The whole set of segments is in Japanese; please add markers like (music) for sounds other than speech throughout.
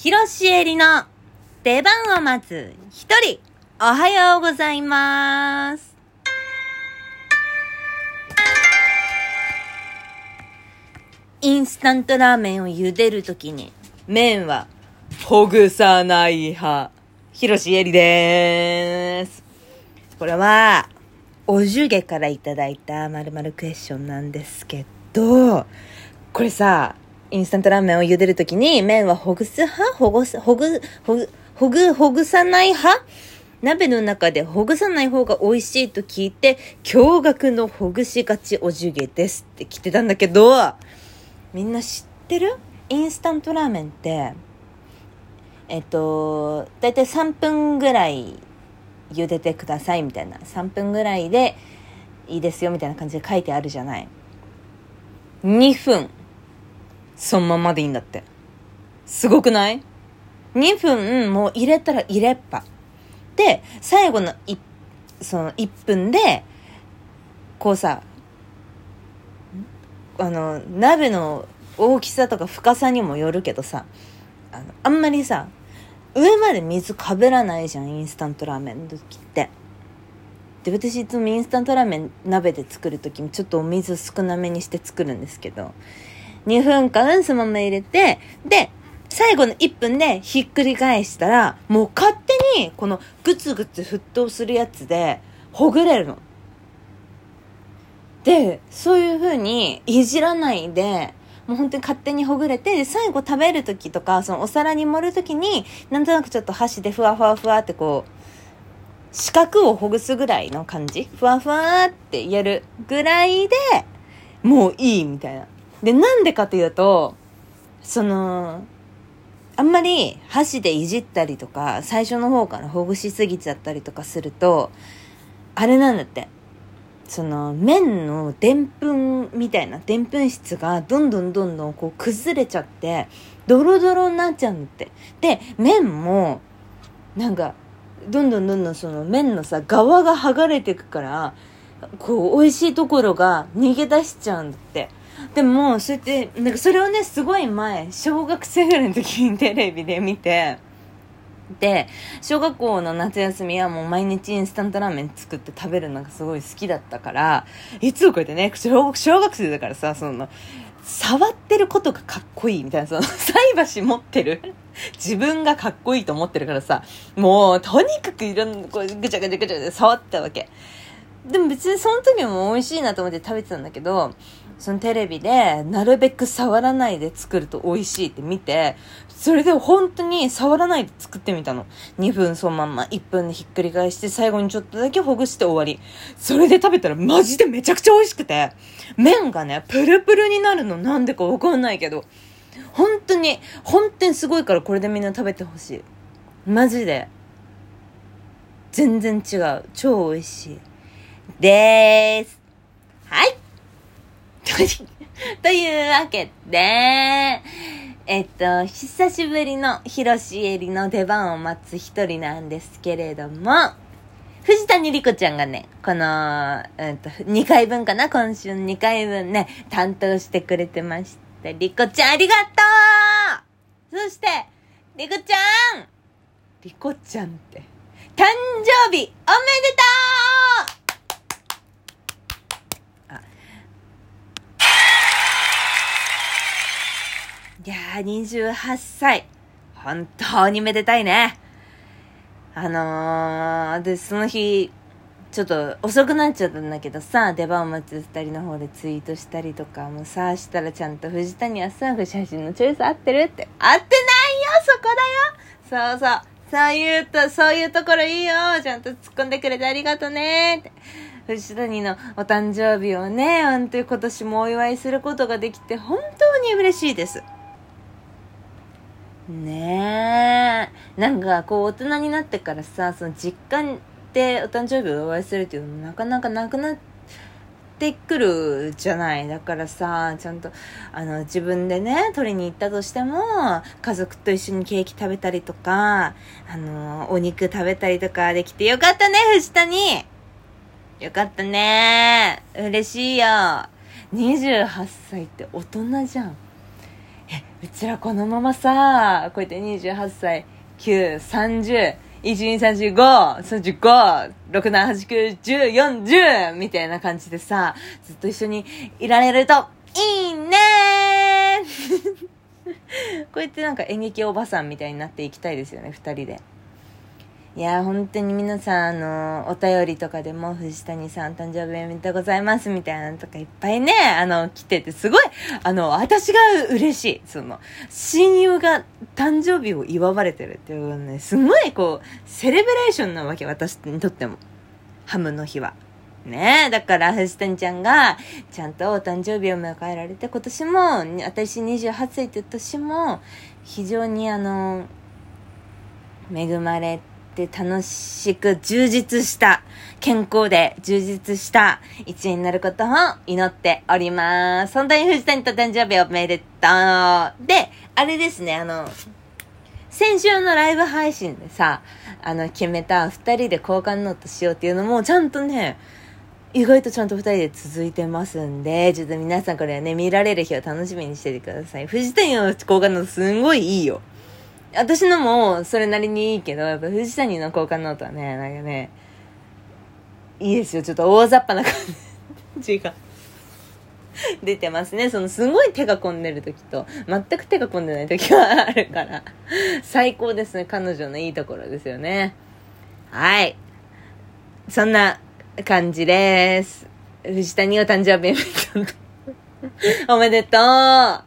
広しえりの出番を待つ一人、おはようございます。インスタントラーメンを茹でるときに、麺はほぐさない派、広しえりでーす。これは、おじゅげからいただいたまるまるクエスチョンなんですけど、これさ、インスタントラーメンを茹でるときに、麺はほぐす派？ほぐす、ほぐ、ほぐ、ほぐ、ほぐさない派？鍋の中でほぐさない方が美味しいと聞いて、驚愕のほぐしがちおじゅげですって来てたんだけど、みんな知ってる？インスタントラーメンって、えっと、だいたい3分ぐらい茹でてくださいみたいな。3分ぐらいでいいですよみたいな感じで書いてあるじゃない。2分。そのままでいいんだって。すごくない ?2 分もう入れたら入れっぱ。で、最後のいその1分で、こうさ、あの、鍋の大きさとか深さにもよるけどさ、あの、あんまりさ、上まで水かぶらないじゃん、インスタントラーメンの時って。で、私いつもインスタントラーメン鍋で作る時もちょっとお水少なめにして作るんですけど、2分間そのまま入れて、で、最後の1分でひっくり返したら、もう勝手にこのグツグツ沸騰するやつでほぐれるの。で、そういう風にいじらないで、もう本当に勝手にほぐれて、で最後食べる時とか、そのお皿に盛る時に、なんとなくちょっと箸でふわふわふわってこう、四角をほぐすぐらいの感じふわふわってやるぐらいで、もういいみたいな。で、なんでかというと、その、あんまり箸でいじったりとか、最初の方からほぐしすぎちゃったりとかすると、あれなんだって。その麺のでんぷんみたいなでんぷん質がどんどんどんどんこう崩れちゃってドロドロになっちゃうんだってで麺もなんかどんどんどんどんその麺のさ側が剥がれてくからこう美味しいところが逃げ出しちゃうんだってでもそうやってなんかそれをねすごい前小学生ぐらいの時にテレビで見てで小学校の夏休みはもう毎日インスタントラーメン作って食べるのがすごい好きだったからいつもこうやってね小小学生だからさその触ってることがかっこいいみたいなその菜箸持ってる自分がかっこいいと思ってるからさもうとにかくいろんなこうぐちゃぐちゃぐちゃで触ったわけ。でも別にその時も美味しいなと思って食べてたんだけどそのテレビでなるべく触らないで作ると美味しいって見てそれで本当に触らないで作ってみたの。2分そのまんま。1分でひっくり返して最後にちょっとだけほぐして終わり。それで食べたらマジでめちゃくちゃ美味しくて。麺がねプルプルになるの。なんでかわかんないけど。本当に本当にすごいからこれでみんな食べてほしい。マジで。全然違う。超美味しい。でーす。はい。というわけで、えっと、久しぶりの広しえりの出番を待つ一人なんですけれども、藤谷莉子ちゃんがね、この、うんと、2回分かな？今週2回分ね、担当してくれてました。莉子ちゃんありがとう！そして、莉子ちゃん！莉子ちゃんって、誕生日おめでとういやー、28歳。本当にめでたいね。あのー、で、その日、ちょっと遅くなっちゃったんだけどさ、出番を待つ二人の方でツイートしたりとかもさ、したらちゃんと藤谷はさ、写真のチョイス合ってるって。合ってないよそこだよそうそう。そういうと、そういうところいいよちゃんと突っ込んでくれてありがとねって。藤谷のお誕生日をね、本当に今年もお祝いすることができて本当に嬉しいです。ねえ。なんかこう大人になってからさ、その実家でお誕生日お祝いするっていうのもなかなかなくなってくるじゃない。だからさ、ちゃんとあの自分でね、取りに行ったとしても、家族と一緒にケーキ食べたりとか、あの、お肉食べたりとかできてよかったね、藤谷よかったね嬉しいよ。28歳って大人じゃん。うちらこのままさこうやって28歳930 12353567891040みたいな感じでさずっと一緒にいられるといいね (laughs) こうやってなんか演劇おばさんみたいになっていきたいですよね二人で。いや本当に皆さん、あの、お便りとかでも、藤谷さん誕生日おめでとうございますみたいなのとかいっぱいね、あの、来てて、すごい、あの、私が嬉しい。その、親友が誕生日を祝われてるっていうね、すごいこう、セレブレーションなわけ、私にとっても。ハムの日は。ねえだから藤谷ちゃんがちゃんとお誕生日を迎えられて今年も私28歳って年も非常にあの恵まれて楽しく充実した健康で充実した一年になることを祈っております本当に藤谷と誕生日おめでとうであれですねあの先週のライブ配信でさあの決めた2人で交換ノートしようっていうのもちゃんとね意外とちゃんと2人で続いてますんで、ちょっと皆さんこれはね、見られる日を楽しみにしててください。藤谷の交換ノートすんごいいいよ。私のもそれなりにいいけど、やっぱ藤谷の交換ノートはね、なんかね、いいですよ。ちょっと大雑把な感じが (laughs) 出てますね。そのすごい手が込んでる時と、全く手が込んでない時があるから、最高ですね。彼女のいいところですよね。はい。そんな感じです。藤谷お誕生日おめでとう (laughs)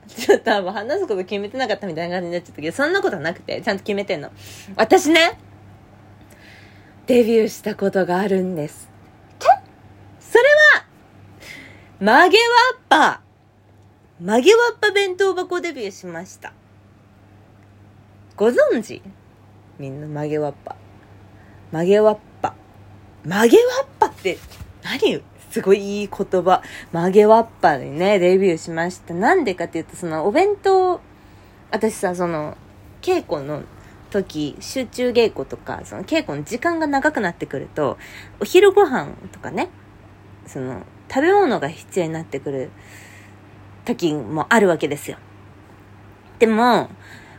ちょっと多分話すこと決めてなかったみたいな感じになっちゃったけど、そんなことはなくて、ちゃんと決めてんの。私ね、デビューしたことがあるんです。それは、曲げわっぱ。曲げわっぱ弁当箱デビューしました。ご存知？みんな曲げわっぱ。曲げわっぱ。曲げわっぱって何すごいいい言葉。曲げわっぱでね、デビューしました。なんでかっていうと、そのお弁当、私さ、その、稽古の時、集中稽古とか、その稽古の時間が長くなってくると、お昼ご飯とかね、その、食べ物が必要になってくる時もあるわけですよ。でも、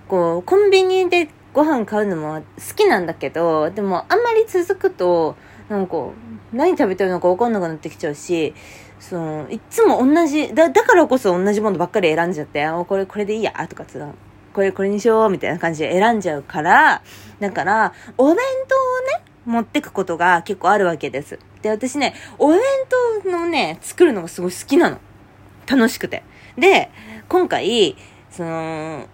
こう、コンビニでご飯買うのも好きなんだけど、でもあんまり続くと、なんか、何食べてるのか分かんなくなってきちゃうし、その、いつも同じ、だ、だからこそ同じものばっかり選んじゃって、あ、これ、これでいいや、とかつうこれ、これにしよう、みたいな感じで選んじゃうから、だから、お弁当をね、持ってくことが結構あるわけです。で、私ね、お弁当のね、作るのがすごい好きなの。楽しくて。で、今回、その、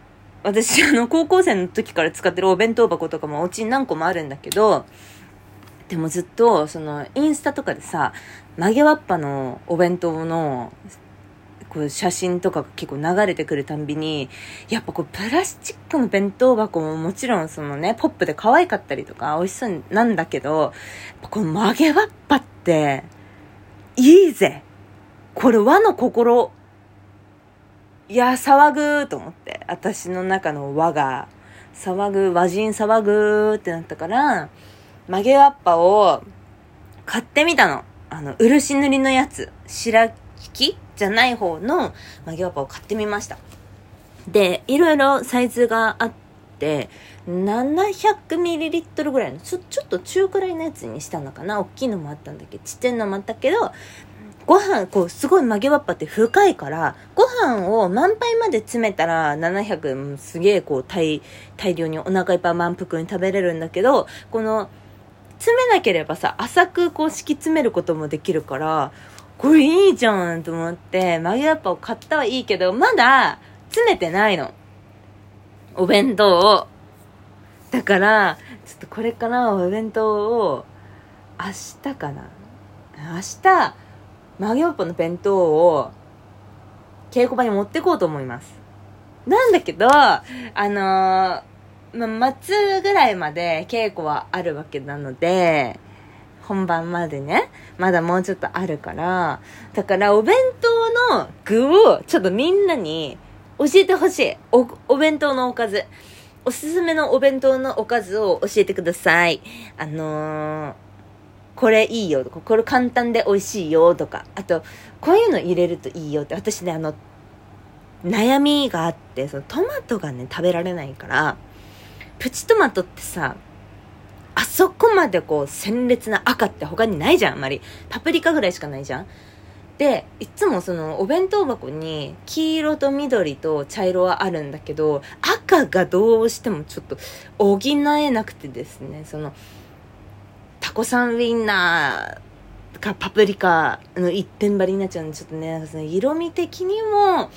私、あの、高校生の時から使ってるお弁当箱とかもお家に何個もあるんだけど、でもずっと、その、インスタとかでさ、曲げわっぱのお弁当の、こう写真とかが結構流れてくるたんびに、やっぱこうプラスチックの弁当箱ももちろんそのね、ポップで可愛かったりとか美味しそうなんだけど、この曲げわっぱって、いいぜ。これ和の心、いや、騒ぐと思って、私の中の和が、騒ぐ、和人騒ぐってなったから、曲げわっぱを買ってみたの。あの、漆塗りのやつ。白引きじゃない方の曲げわっぱを買ってみました。で、いろいろサイズがあって、700ml ぐらいの、ちょ、ちょっと中くらいのやつにしたのかな大きいのもあったんだけど、ちっちゃいのもあったけど、ご飯、こう、すごい曲げわっぱって深いから、ご飯を満杯まで詰めたら700、すげえこう、大、大量にお腹いっぱい満腹に食べれるんだけど、この、詰めなければさ、浅くこう敷き詰めることもできるから、これいいじゃんと思って、マギアッパを買ったはいいけど、まだ詰めてないの。お弁当を。だから、ちょっとこれからお弁当を、明日かな。明日、マギアッパの弁当を、稽古場に持ってこうと思います。なんだけど、あのーまあ、末ぐらいまで稽古はあるわけなので、本番までね、まだもうちょっとあるから、だからお弁当の具をちょっとみんなに教えてほしい。お、お弁当のおかず。おすすめのお弁当のおかずを教えてください。あのー、これいいよとか、これ簡単で美味しいよとか、あと、こういうの入れるといいよって、私ね、あの、悩みがあって、そのトマトがね、食べられないから、プチトマトってさ、あそこまでこう鮮烈な赤って他にないじゃん、あんまり。パプリカぐらいしかないじゃん。で、いつもそのお弁当箱に黄色と緑と茶色はあるんだけど、赤がどうしてもちょっと補えなくてですね、その、タコさんウインナーかパプリカの一点張りになっちゃうんで、ちょっとね、その色味的にも、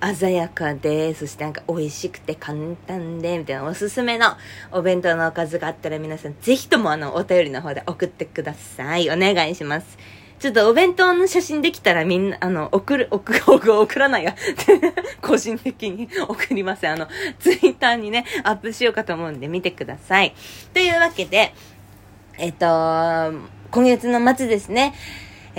鮮やかで、そしてなんか美味しくて簡単で、みたいなおすすめのお弁当のおかずがあったら皆さんぜひともあのお便りの方で送ってください。お願いします。ちょっとお弁当の写真できたらみんな、あの、送る、送、送、送らないや。(laughs) 個人的に送ります。あの、ツイッターにね、アップしようかと思うんで見てください。というわけで、えっと、今月の末ですね。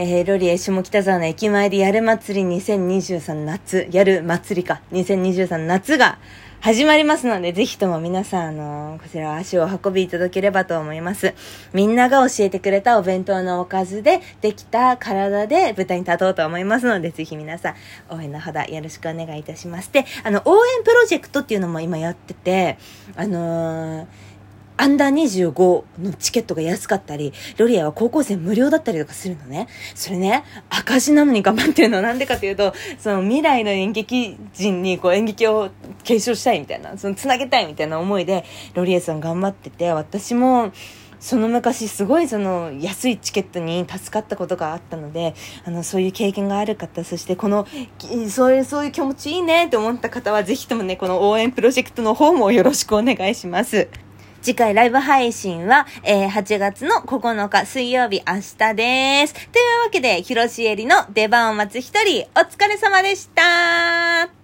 えー、ロリエ下北沢の駅前でやる祭り2023夏、やる祭りか、2023夏が始まりますので、ぜひとも皆さん、あのー、こちら足を運びいただければと思います。みんなが教えてくれたお弁当のおかずでできた体で舞台に立とうと思いますので、ぜひ皆さん、応援のほどよろしくお願いいたします。で、あの、応援プロジェクトっていうのも今やってて、あのーアンダー25のチケットが安かったり、ロリアは高校生無料だったりとかするのね。それね、赤字なのに頑張ってるのはなんでかというと、その未来の演劇人にこう演劇を継承したいみたいな、その繋げたいみたいな思いで、ロリエさん頑張ってて、私も、その昔すごいその安いチケットに助かったことがあったので、あの、そういう経験がある方、そしてこの、そういう、そういう気持ちいいねって思った方は、ぜひともね、この応援プロジェクトの方もよろしくお願いします。次回ライブ配信は、えー、8月の9日水曜日明日です。というわけで、広ロシエリの出番を待つ一人、お疲れ様でした